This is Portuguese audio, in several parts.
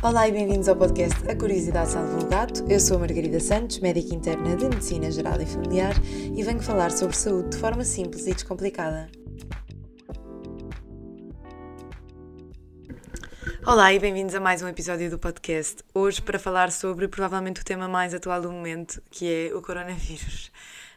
Olá e bem-vindos ao podcast A Curiosidade Salva o Gato. Eu sou a Margarida Santos, médica interna de Medicina Geral e Familiar e venho falar sobre saúde de forma simples e descomplicada. Olá e bem-vindos a mais um episódio do podcast. Hoje para falar sobre provavelmente o tema mais atual do momento, que é o coronavírus.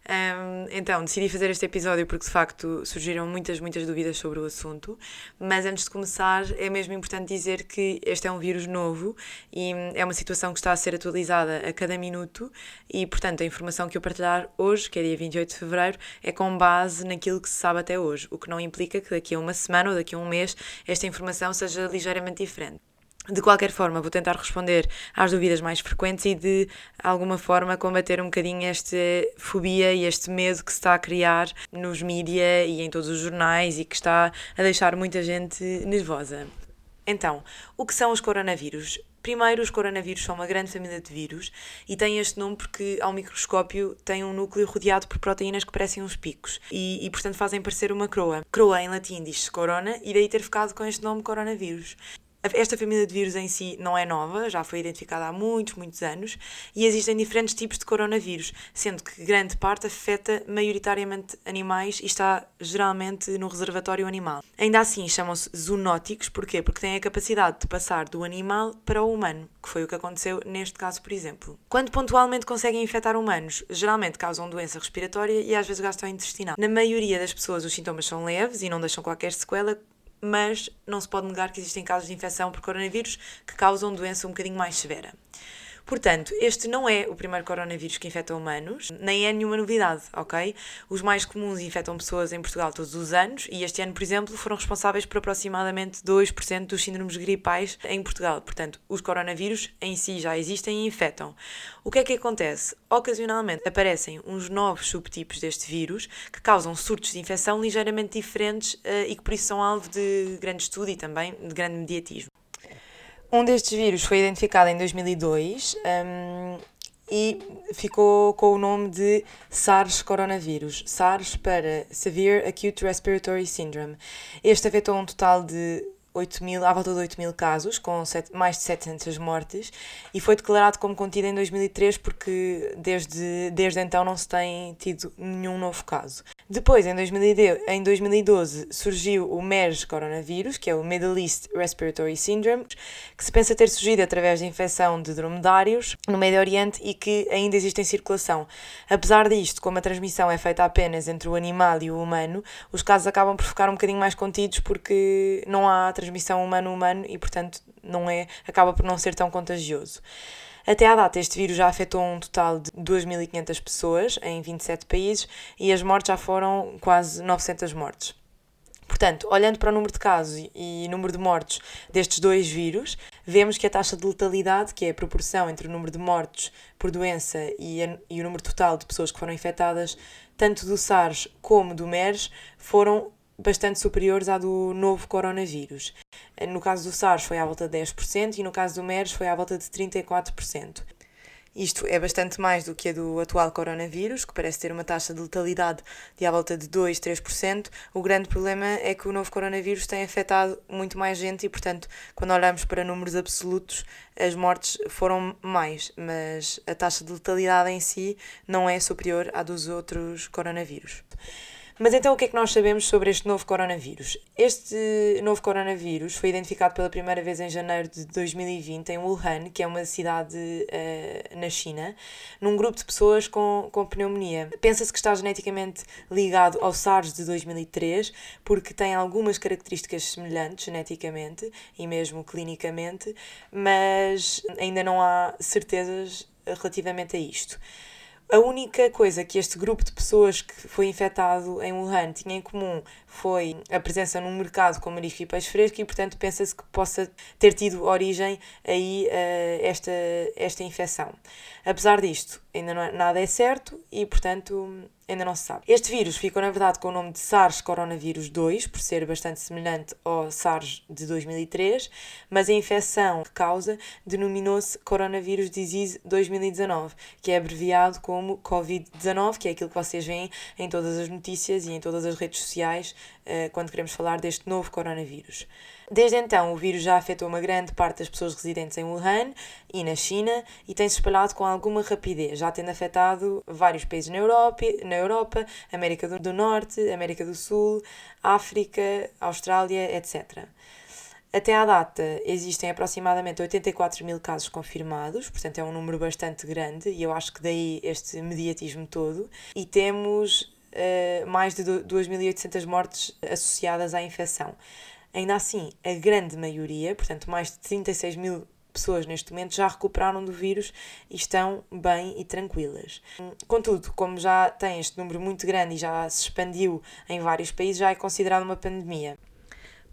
Um, então, decidi fazer este episódio porque de facto surgiram muitas, muitas dúvidas sobre o assunto. Mas antes de começar, é mesmo importante dizer que este é um vírus novo e é uma situação que está a ser atualizada a cada minuto. E, portanto, a informação que eu partilhar hoje, que é dia 28 de fevereiro, é com base naquilo que se sabe até hoje. O que não implica que daqui a uma semana ou daqui a um mês esta informação seja ligeiramente diferente. De qualquer forma, vou tentar responder às dúvidas mais frequentes e de alguma forma combater um bocadinho esta fobia e este medo que se está a criar nos mídia e em todos os jornais e que está a deixar muita gente nervosa. Então, o que são os coronavírus? Primeiro, os coronavírus são uma grande família de vírus e têm este nome porque, ao microscópio, têm um núcleo rodeado por proteínas que parecem uns picos e, e portanto, fazem parecer uma croa. Croa, em latim, diz-se corona e daí ter ficado com este nome coronavírus. Esta família de vírus em si não é nova, já foi identificada há muitos, muitos anos e existem diferentes tipos de coronavírus, sendo que grande parte afeta maioritariamente animais e está geralmente no reservatório animal. Ainda assim, chamam-se zoonóticos, porquê? Porque têm a capacidade de passar do animal para o humano, que foi o que aconteceu neste caso, por exemplo. Quando pontualmente conseguem infectar humanos, geralmente causam doença respiratória e às vezes gastrointestinal. Na maioria das pessoas, os sintomas são leves e não deixam qualquer sequela, mas não se pode negar que existem casos de infecção por coronavírus que causam doença um bocadinho mais severa. Portanto, este não é o primeiro coronavírus que infecta humanos, nem é nenhuma novidade, ok? Os mais comuns infectam pessoas em Portugal todos os anos e este ano, por exemplo, foram responsáveis por aproximadamente 2% dos síndromes gripais em Portugal. Portanto, os coronavírus em si já existem e infectam. O que é que acontece? Ocasionalmente aparecem uns novos subtipos deste vírus que causam surtos de infecção ligeiramente diferentes uh, e que por isso são alvo de grande estudo e também de grande mediatismo. Um destes vírus foi identificado em 2002 um, e ficou com o nome de SARS coronavírus. SARS para Severe Acute Respiratory Syndrome. Este afetou um total de 8 mil, à volta de 8 mil casos, com mais de 700 mortes, e foi declarado como contido em 2003 porque desde, desde então não se tem tido nenhum novo caso. Depois, em, 2012, em 2012, surgiu o MERS coronavírus, que é o Middle East Respiratory Syndrome, que se pensa ter surgido através da infecção de dromedários no Médio Oriente e que ainda existe em circulação. Apesar disto, como a transmissão é feita apenas entre o animal e o humano, os casos acabam por ficar um bocadinho mais contidos porque não há transmissão humano-humano e, portanto, não é, acaba por não ser tão contagioso. Até à data, este vírus já afetou um total de 2.500 pessoas em 27 países e as mortes já foram quase 900 mortes. Portanto, olhando para o número de casos e número de mortes destes dois vírus, vemos que a taxa de letalidade, que é a proporção entre o número de mortes por doença e, a, e o número total de pessoas que foram infectadas, tanto do SARS como do MERS, foram bastante superiores à do novo coronavírus. No caso do SARS foi à volta de 10% e no caso do MERS foi à volta de 34%. Isto é bastante mais do que a do atual coronavírus, que parece ter uma taxa de letalidade de à volta de 2, 3%. O grande problema é que o novo coronavírus tem afetado muito mais gente e, portanto, quando olhamos para números absolutos, as mortes foram mais, mas a taxa de letalidade em si não é superior à dos outros coronavírus. Mas então o que é que nós sabemos sobre este novo coronavírus? Este novo coronavírus foi identificado pela primeira vez em janeiro de 2020 em Wuhan, que é uma cidade uh, na China, num grupo de pessoas com, com pneumonia. Pensa-se que está geneticamente ligado ao SARS de 2003, porque tem algumas características semelhantes geneticamente e mesmo clinicamente, mas ainda não há certezas relativamente a isto. A única coisa que este grupo de pessoas que foi infectado em Wuhan tinha em comum foi a presença num mercado com marisco e peixe fresco e, portanto, pensa-se que possa ter tido origem aí uh, esta, esta infecção. Apesar disto, ainda não é, nada é certo e, portanto, ainda não se sabe. Este vírus ficou, na verdade, com o nome de SARS coronavírus 2, por ser bastante semelhante ao SARS de 2003, mas a infecção que causa denominou-se Coronavirus Disease 2019, que é abreviado como Covid-19, que é aquilo que vocês veem em todas as notícias e em todas as redes sociais uh, quando queremos falar deste novo coronavírus. Desde então, o vírus já afetou uma grande parte das pessoas residentes em Wuhan e na China e tem-se espalhado com alguma rapidez, já tendo afetado vários países na Europa, na Europa América do Norte, América do Sul, África, Austrália, etc. Até à data existem aproximadamente 84 mil casos confirmados, portanto é um número bastante grande e eu acho que daí este mediatismo todo. E temos uh, mais de 2.800 mortes associadas à infecção. Ainda assim, a grande maioria, portanto mais de 36 mil pessoas neste momento já recuperaram do vírus e estão bem e tranquilas. Contudo, como já tem este número muito grande e já se expandiu em vários países, já é considerado uma pandemia.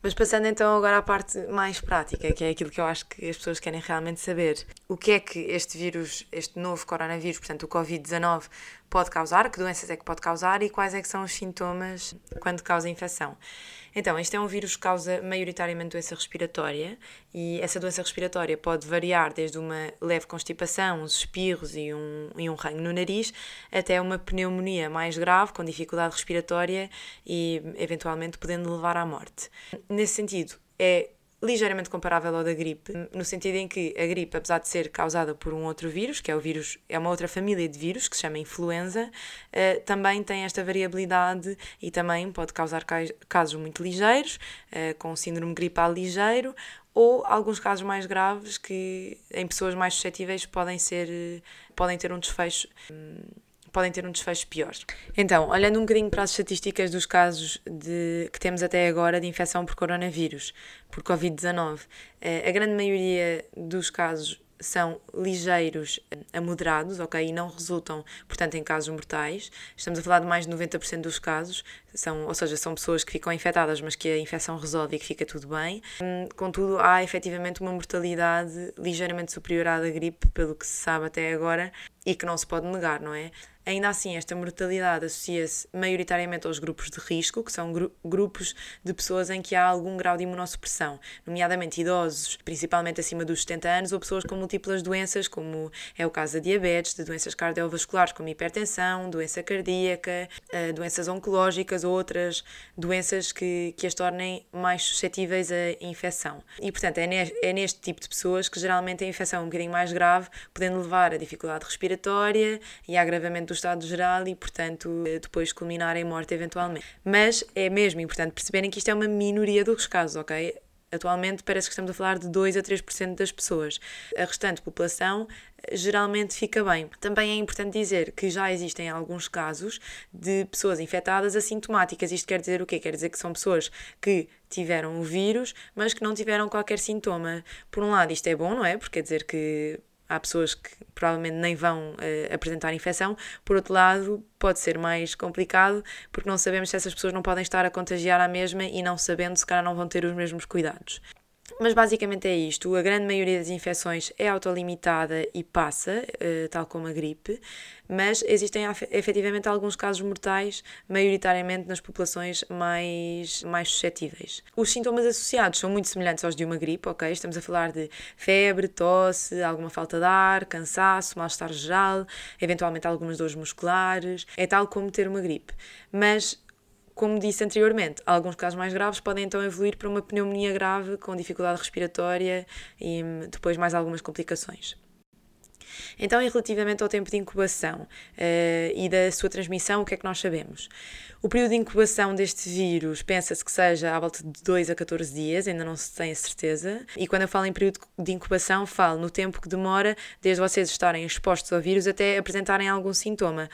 Mas passando então agora à parte mais prática, que é aquilo que eu acho que as pessoas querem realmente saber. O que é que este vírus, este novo coronavírus, portanto o Covid-19, pode causar, que doenças é que pode causar e quais é que são os sintomas quando causa infecção. Então, este é um vírus que causa maioritariamente doença respiratória e essa doença respiratória pode variar desde uma leve constipação, uns espirros e um, e um no nariz, até uma pneumonia mais grave, com dificuldade respiratória e eventualmente podendo levar à morte. Nesse sentido, é ligeiramente comparável ao da gripe, no sentido em que a gripe, apesar de ser causada por um outro vírus, que é o vírus, é uma outra família de vírus que se chama influenza, uh, também tem esta variabilidade e também pode causar casos muito ligeiros, uh, com síndrome gripal ligeiro, ou alguns casos mais graves que em pessoas mais suscetíveis podem ser podem ter um desfecho um, podem ter um desfecho pior. Então, olhando um bocadinho para as estatísticas dos casos de, que temos até agora de infecção por coronavírus, por Covid-19, eh, a grande maioria dos casos são ligeiros a moderados, ok? E não resultam, portanto, em casos mortais. Estamos a falar de mais de 90% dos casos, são, ou seja, são pessoas que ficam infectadas, mas que a infecção resolve e que fica tudo bem. Hum, contudo, há efetivamente uma mortalidade ligeiramente superior à da gripe, pelo que se sabe até agora, e que não se pode negar, não é? Ainda assim, esta mortalidade associa-se maioritariamente aos grupos de risco, que são gru grupos de pessoas em que há algum grau de imunossupressão, nomeadamente idosos, principalmente acima dos 70 anos, ou pessoas com múltiplas doenças, como é o caso da diabetes, de doenças cardiovasculares como hipertensão, doença cardíaca, eh, doenças oncológicas ou outras doenças que, que as tornem mais suscetíveis à infecção. E, portanto, é é neste tipo de pessoas que geralmente a infecção é um bocadinho mais grave, podendo levar a dificuldade respiratória e a agravamento do estado geral e, portanto, depois culminar em morte eventualmente. Mas é mesmo importante perceberem que isto é uma minoria dos casos, ok? Atualmente parece que estamos a falar de 2 a 3% das pessoas. A restante população eh, geralmente fica bem. Também é importante dizer que já existem alguns casos de pessoas infectadas assintomáticas. Isto quer dizer o quê? Quer dizer que são pessoas que tiveram o vírus, mas que não tiveram qualquer sintoma. Por um lado, isto é bom, não é? Porque quer dizer que há pessoas que provavelmente nem vão uh, apresentar infecção. Por outro lado, pode ser mais complicado porque não sabemos se essas pessoas não podem estar a contagiar a mesma e não sabendo, se calhar não vão ter os mesmos cuidados. Mas basicamente é isto. A grande maioria das infecções é autolimitada e passa, uh, tal como a gripe, mas existem efetivamente alguns casos mortais, maioritariamente nas populações mais, mais suscetíveis. Os sintomas associados são muito semelhantes aos de uma gripe, ok? Estamos a falar de febre, tosse, alguma falta de ar, cansaço, mal-estar geral, eventualmente algumas dores musculares. É tal como ter uma gripe. Mas como disse anteriormente, alguns casos mais graves podem então evoluir para uma pneumonia grave com dificuldade respiratória e hum, depois mais algumas complicações. Então, e relativamente ao tempo de incubação uh, e da sua transmissão, o que é que nós sabemos? O período de incubação deste vírus pensa-se que seja à volta de 2 a 14 dias, ainda não se tem a certeza. E quando eu falo em período de incubação, falo no tempo que demora desde vocês estarem expostos ao vírus até apresentarem algum sintoma.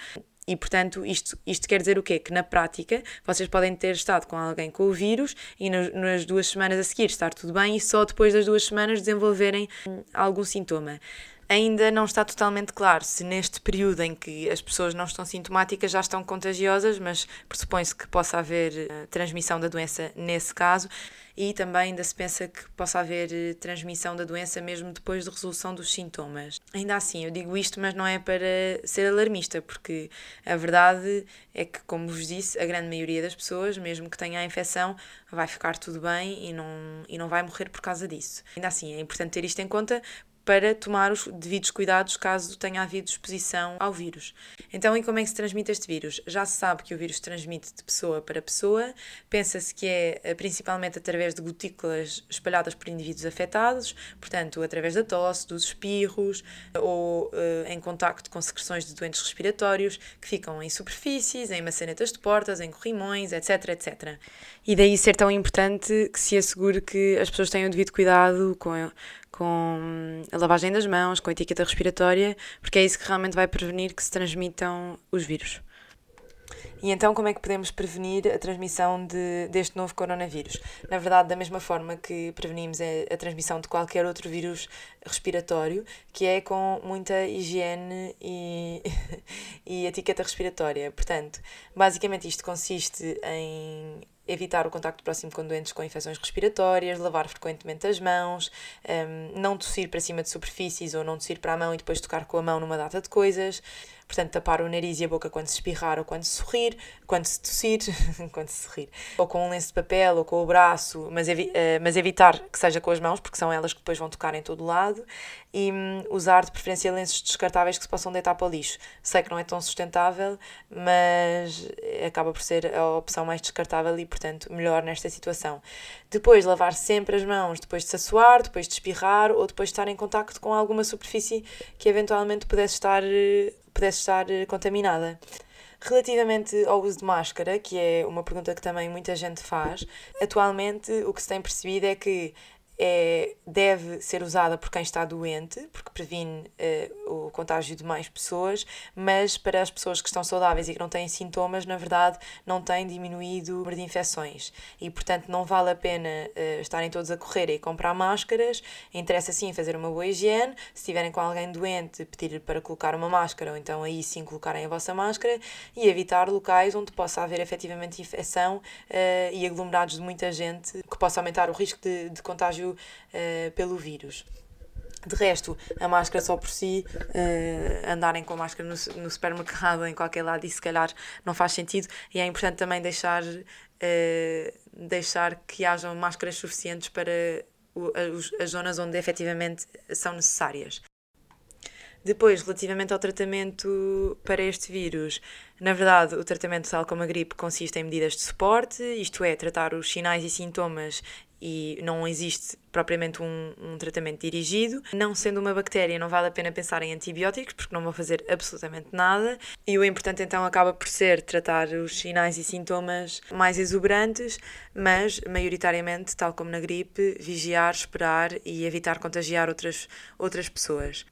E, portanto, isto, isto quer dizer o quê? Que na prática vocês podem ter estado com alguém com o vírus e no, nas duas semanas a seguir estar tudo bem e só depois das duas semanas desenvolverem hum, algum sintoma. Ainda não está totalmente claro se neste período em que as pessoas não estão sintomáticas já estão contagiosas, mas pressupõe-se que possa haver uh, transmissão da doença nesse caso e também ainda se pensa que possa haver uh, transmissão da doença mesmo depois de resolução dos sintomas. Ainda assim, eu digo isto, mas não é para ser alarmista, porque a verdade é que, como vos disse, a grande maioria das pessoas, mesmo que tenha a infecção, vai ficar tudo bem e não, e não vai morrer por causa disso. Ainda assim, é importante ter isto em conta para tomar os devidos cuidados caso tenha havido exposição ao vírus. Então, e como é que se transmite este vírus? Já se sabe que o vírus transmite de pessoa para pessoa, pensa-se que é eh, principalmente através de gotículas espalhadas por indivíduos afetados, portanto, através da tosse, dos espirros ou uh, em contacto com secreções de doentes respiratórios que ficam em superfícies, em maçanetas de portas, em corrimões, etc, etc. E daí ser tão importante que se assegure que as pessoas tenham o devido cuidado com com a lavagem das mãos, com a etiqueta respiratória, porque é isso que realmente vai prevenir que se transmitam os vírus. E então, como é que podemos prevenir a transmissão de, deste novo coronavírus? Na verdade, da mesma forma que prevenimos a, a transmissão de qualquer outro vírus respiratório, que é com muita higiene e, e etiqueta respiratória. Portanto, basicamente isto consiste em evitar o contacto próximo com doentes com infecções respiratórias, lavar frequentemente as mãos, um, não tossir para cima de superfícies ou não tossir para a mão e depois tocar com a mão numa data de coisas, Portanto, tapar o nariz e a boca quando se espirrar ou quando se sorrir, quando se tossir, quando se sorrir, ou com um lenço de papel ou com o braço, mas, evi uh, mas evitar que seja com as mãos, porque são elas que depois vão tocar em todo lado, e um, usar de preferência lenços descartáveis que se possam deitar para o lixo. Sei que não é tão sustentável, mas acaba por ser a opção mais descartável e, portanto, melhor nesta situação. Depois, lavar sempre as mãos depois de se assoar, depois de espirrar ou depois de estar em contacto com alguma superfície que eventualmente pudesse estar eh, pudesse estar eh, contaminada. Relativamente ao uso de máscara, que é uma pergunta que também muita gente faz, atualmente o que se tem percebido é que é, deve ser usada por quem está doente, porque previne uh, o contágio de mais pessoas, mas para as pessoas que estão saudáveis e que não têm sintomas, na verdade, não tem diminuído o número de infecções. E, portanto, não vale a pena uh, estarem todos a correr e comprar máscaras. Interessa sim fazer uma boa higiene. Se estiverem com alguém doente, pedir para colocar uma máscara, ou então aí sim colocarem a vossa máscara e evitar locais onde possa haver efetivamente infecção uh, e aglomerados de muita gente, que possa aumentar o risco de, de contágio uh, pelo vírus. De resto, a máscara só por si, uh, andarem com máscara no, no supermercado, em qualquer lado, isso se calhar não faz sentido. E é importante também deixar, uh, deixar que hajam máscaras suficientes para o, as, as zonas onde efetivamente são necessárias. Depois, relativamente ao tratamento para este vírus, na verdade, o tratamento, tal como a gripe, consiste em medidas de suporte, isto é, tratar os sinais e sintomas e não existe propriamente um, um, tratamento dirigido. Não sendo uma bactéria, não vale a pena pensar em antibióticos, porque não vão fazer absolutamente nada. E o importante então acaba por ser tratar os sinais e sintomas mais exuberantes, mas maioritariamente, tal como na gripe, vigiar, esperar e evitar contagiar outras, outras pessoas.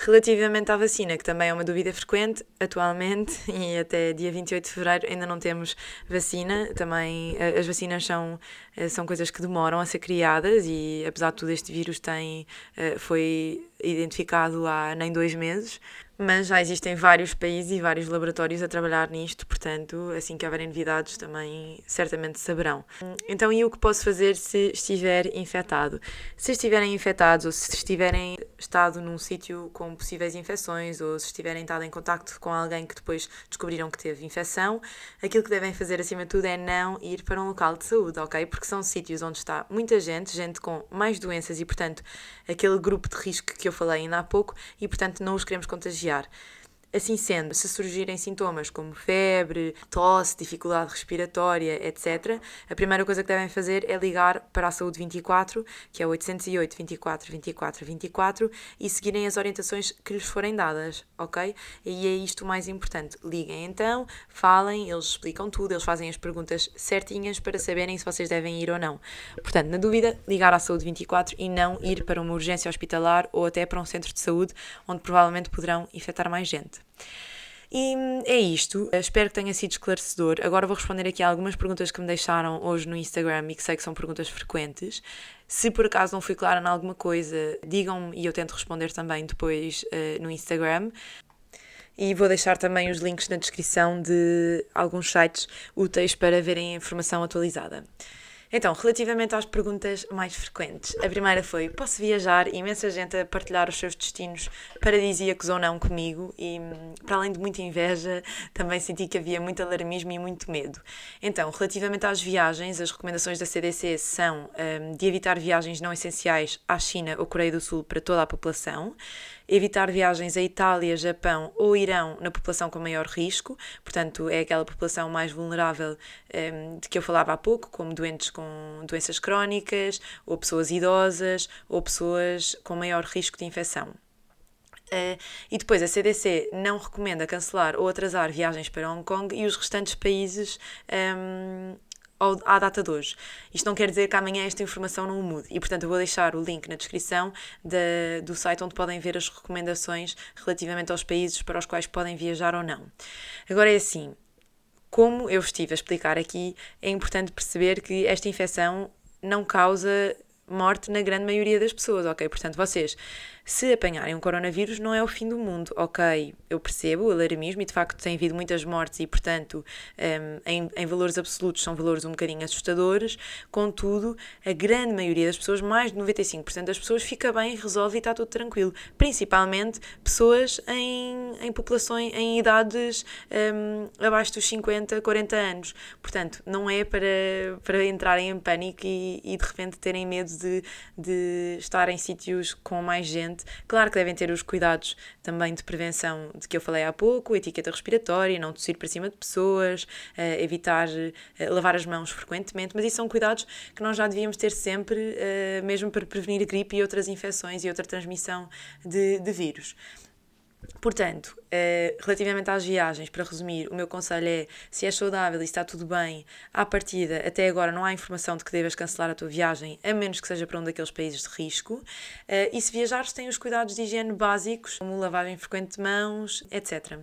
Relativamente à vacina, que também é uma dúvida frequente atualmente e até dia 28 de fevereiro ainda não temos vacina. Também eh, as vacinas são, eh, são coisas que demoram a ser criadas e apesar de tudo este vírus tem, eh, foi identificado há nem dois meses, mas já existem vários países e vários laboratórios a trabalhar nisto, portanto, assim que houverem novidades também certamente saberão. Então, e o que posso fazer se estiver infectado? Se estiverem infectados ou se estiverem estado num sítio com possíveis infecções ou se estiverem estado em contacto com alguém que depois descobriram que teve infecção, aquilo que devem fazer acima de tudo é não ir para um local de saúde, ok? Porque são sítios onde está muita gente, gente com mais doenças e, portanto, aquele grupo de risco que eu falei ainda há pouco e, portanto, não os queremos contagiar vigiar. Assim sendo, se surgirem sintomas como febre, tosse, dificuldade respiratória, etc., a primeira coisa que devem fazer é ligar para a Saúde 24, que é 808 24 24 24, e seguirem as orientações que lhes forem dadas, ok? E é isto o mais importante. Liguem então, falem, eles explicam tudo, eles fazem as perguntas certinhas para saberem se vocês devem ir ou não. Portanto, na dúvida, ligar à Saúde 24 e não ir para uma urgência hospitalar ou até para um centro de saúde onde provavelmente poderão infectar mais gente. E é isto. Espero que tenha sido esclarecedor. Agora vou responder aqui a algumas perguntas que me deixaram hoje no Instagram e que sei que são perguntas frequentes. Se por acaso não fui clara em alguma coisa, digam-me e eu tento responder também depois uh, no Instagram. E vou deixar também os links na descrição de alguns sites úteis para verem a informação atualizada. Então, relativamente às perguntas mais frequentes, a primeira foi: posso viajar? Imensa gente a partilhar os seus destinos paradisíacos ou não comigo, e para além de muita inveja, também senti que havia muito alarmismo e muito medo. Então, relativamente às viagens, as recomendações da CDC são um, de evitar viagens não essenciais à China ou Coreia do Sul para toda a população evitar viagens a Itália, Japão ou Irão na população com maior risco, portanto, é aquela população mais vulnerável um, ehm, de que eu falava há pouco, como doentes com doenças crónicas, ou pessoas idosas, ou pessoas com maior risco de infecção. Uh, e depois a CDC não recomenda cancelar ou atrasar viagens para Hong Kong e os restantes países um, ehm, à data de hoje. Isto não quer dizer que amanhã esta informação não mude. E, portanto, eu vou deixar o link na descrição de, do site onde podem ver as recomendações relativamente aos países para os quais podem viajar ou não. Agora é assim. Como eu estive a explicar aqui, é importante perceber que esta infecção não causa morte na grande maioria das pessoas, ok? Portanto, vocês se apanharem um coronavírus, não é o fim do mundo, ok? Eu percebo o alarmismo e de facto tem havido muitas mortes e, portanto, um, em, em, valores absolutos são valores um bocadinho assustadores. Contudo, a grande maioria das pessoas, mais de 95% das pessoas, fica bem, resolve e está tudo tranquilo. Principalmente pessoas em, em populações, em idades um, abaixo dos 50, 40 anos. Portanto, não é para, para entrarem em pânico e, e de repente terem medo de, de estar em sítios com mais gente Claro que devem ter os cuidados também de prevenção de que eu falei há pouco, etiqueta respiratória, não tossir para cima de pessoas, uh, evitar uh, lavar as mãos frequentemente, mas isso são cuidados que nós já devíamos ter sempre, uh, mesmo para prevenir gripe e outras infecções e outra transmissão de, de vírus. Portanto, uh, relativamente às viagens, para resumir, o meu conselho é: se és saudável e está tudo bem, à partida, até agora não há informação de que devas cancelar a tua viagem, a menos que seja para um daqueles países de risco. Uh, e se viajares, tem os cuidados de higiene básicos, como lavagem frequente de mãos, etc.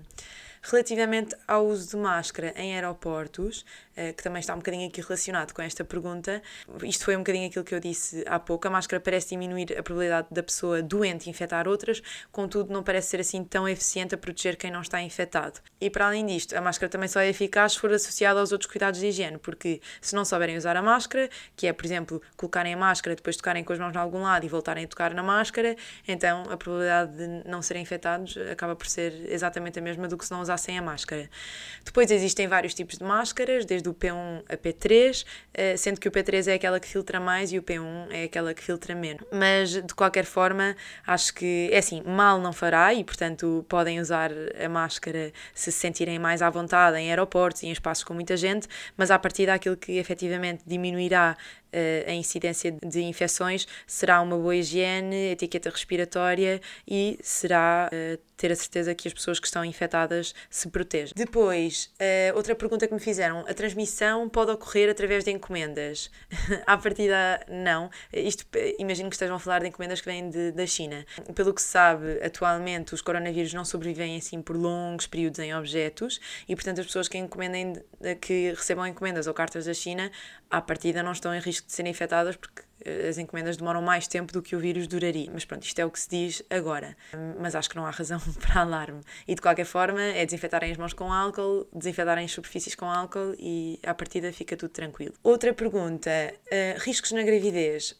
Relativamente ao uso de máscara em aeroportos, eh, que também está um bocadinho aqui relacionado com esta pergunta, isto foi um bocadinho aquilo que eu disse há pouco, a máscara parece diminuir a probabilidade da pessoa doente infectar outras, contudo não parece ser assim tão eficiente a proteger quem não está infectado. E para além disto, a máscara também só é eficaz se for associada aos outros cuidados de higiene, porque se não souberem usar a máscara, que é, por exemplo, colocarem a máscara, depois tocarem com as mãos em algum lado e voltarem a tocar na máscara, então a probabilidade de não serem infectados acaba por ser exatamente a mesma do que se não usar usassem a máscara. Depois existem vários tipos de máscaras, desde o P1 a P3, eh, sendo que o P3 é aquela que filtra mais e o P1 é aquela que filtra menos. Mas de qualquer forma, acho que é assim, mal não fará e portanto podem usar a máscara se se sentirem mais à vontade em aeroportos e em espaços com muita gente, mas a partir daquilo que efetivamente diminuirá a incidência de infecções será uma boa higiene, etiqueta respiratória e será uh, ter a certeza que as pessoas que estão infectadas se protejam. Depois, uh, outra pergunta que me fizeram: a transmissão pode ocorrer através de encomendas? à partida, não. Isto, imagino que estejam a falar de encomendas que vêm de, da China. Pelo que se sabe, atualmente os coronavírus não sobrevivem assim por longos períodos em objetos e, portanto, as pessoas que encomendem, que recebam encomendas ou cartas da China, à partida não estão em risco de serem infectadas porque eh, as encomendas demoram mais tempo do que o vírus duraria. Mas pronto, isto é o que se diz agora. Mas acho que não há razão para alarme. E de qualquer forma, é desinfetarem as mãos com álcool, desinfetarem as superfícies com álcool e à partida fica tudo tranquilo. Outra pergunta: uh, riscos na gravidez?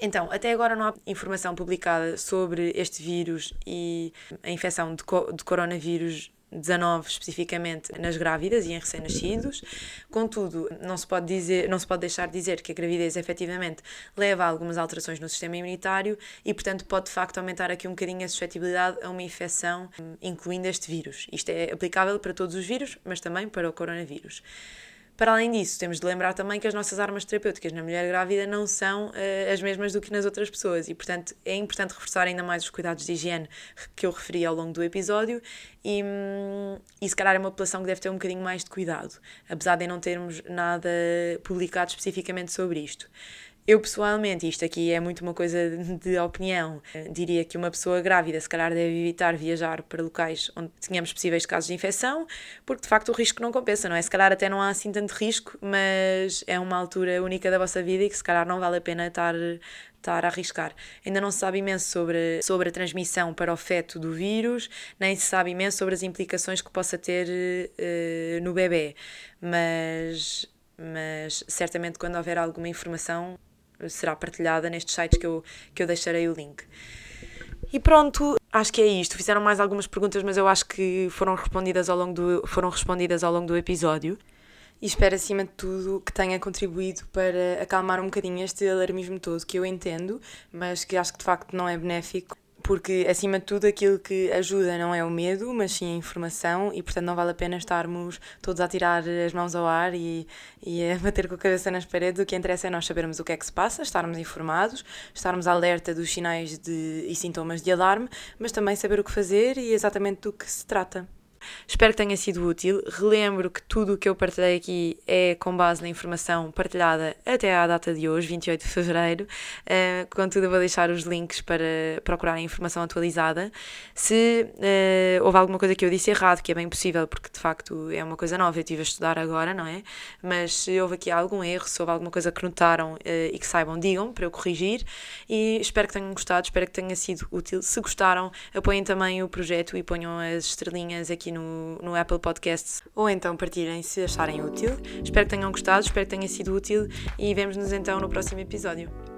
Então, até agora não há informação publicada sobre este vírus e a infecção de, co de coronavírus 19 especificamente nas grávidas e em recém-nascidos. Contudo, não se pode dizer, não se pode deixar de dizer que a gravidez efetivamente leva a algumas alterações no sistema imunitário e, portanto, pode de facto aumentar aqui um bocadinho a suscetibilidade a uma infecção, incluindo este vírus. Isto é aplicável para todos os vírus, mas também para o coronavírus. Para além disso, temos de lembrar também que as nossas armas terapêuticas na mulher grávida não são uh, as mesmas do que nas outras pessoas e, portanto, é importante reforçar ainda mais os cuidados de higiene que eu referi ao longo do episódio e, hum, e se calhar é uma população que deve ter um bocadinho mais de cuidado, apesar de não termos nada publicado especificamente sobre isto. Eu pessoalmente, isto aqui é muito uma coisa de opinião, diria que uma pessoa grávida se calhar deve evitar viajar para locais onde tenhamos possíveis casos de infecção, porque de facto o risco não compensa, não é? Se calhar até não há assim tanto risco, mas é uma altura única da vossa vida e que se calhar não vale a pena estar estar a arriscar. Ainda não se sabe imenso sobre, sobre a transmissão para o feto do vírus, nem se sabe imenso sobre as implicações que possa ter uh, no bebê, mas mas certamente quando houver alguma informação será partilhada nestes sites que eu, que eu deixarei o link. E pronto, acho que é isto. Fizeram mais algumas perguntas, mas eu acho que foram respondidas ao longo do, foram respondidas ao longo do episódio. E espero, acima de tudo, que tenha contribuído para acalmar um bocadinho este alarmismo todo que eu entendo, mas que acho que de facto não é benéfico porque acima de tudo aquilo que ajuda não é o medo, mas sim a informação e portanto não vale a pena estarmos todos a tirar as mãos ao ar e, e a bater com a cabeça nas paredes. O que interessa é nós sabermos o que é que se passa, estarmos informados, estarmos alerta dos sinais de, e sintomas de alarme, mas também saber o que fazer e exatamente do que se trata. Espero que tenha sido útil. Relembro que tudo o que eu partilhei aqui é com base na informação partilhada até à data de hoje, 28 de fevereiro. Uh, contudo, vou deixar os links para procurar a informação atualizada. Se uh, houve alguma coisa que eu disse errado, que é bem possível, porque de facto é uma coisa nova, eu estive a estudar agora, não é? Mas se houve aqui algum erro, se houve alguma coisa que notaram uh, e que saibam, digam para eu corrigir. E espero que tenham gostado, espero que tenha sido útil. Se gostaram, apoiem também o projeto e ponham as estrelinhas no, no Apple Podcasts ou então partilhem se acharem útil. Espero que tenham gostado, espero que tenha sido útil e vemos-nos então no próximo episódio.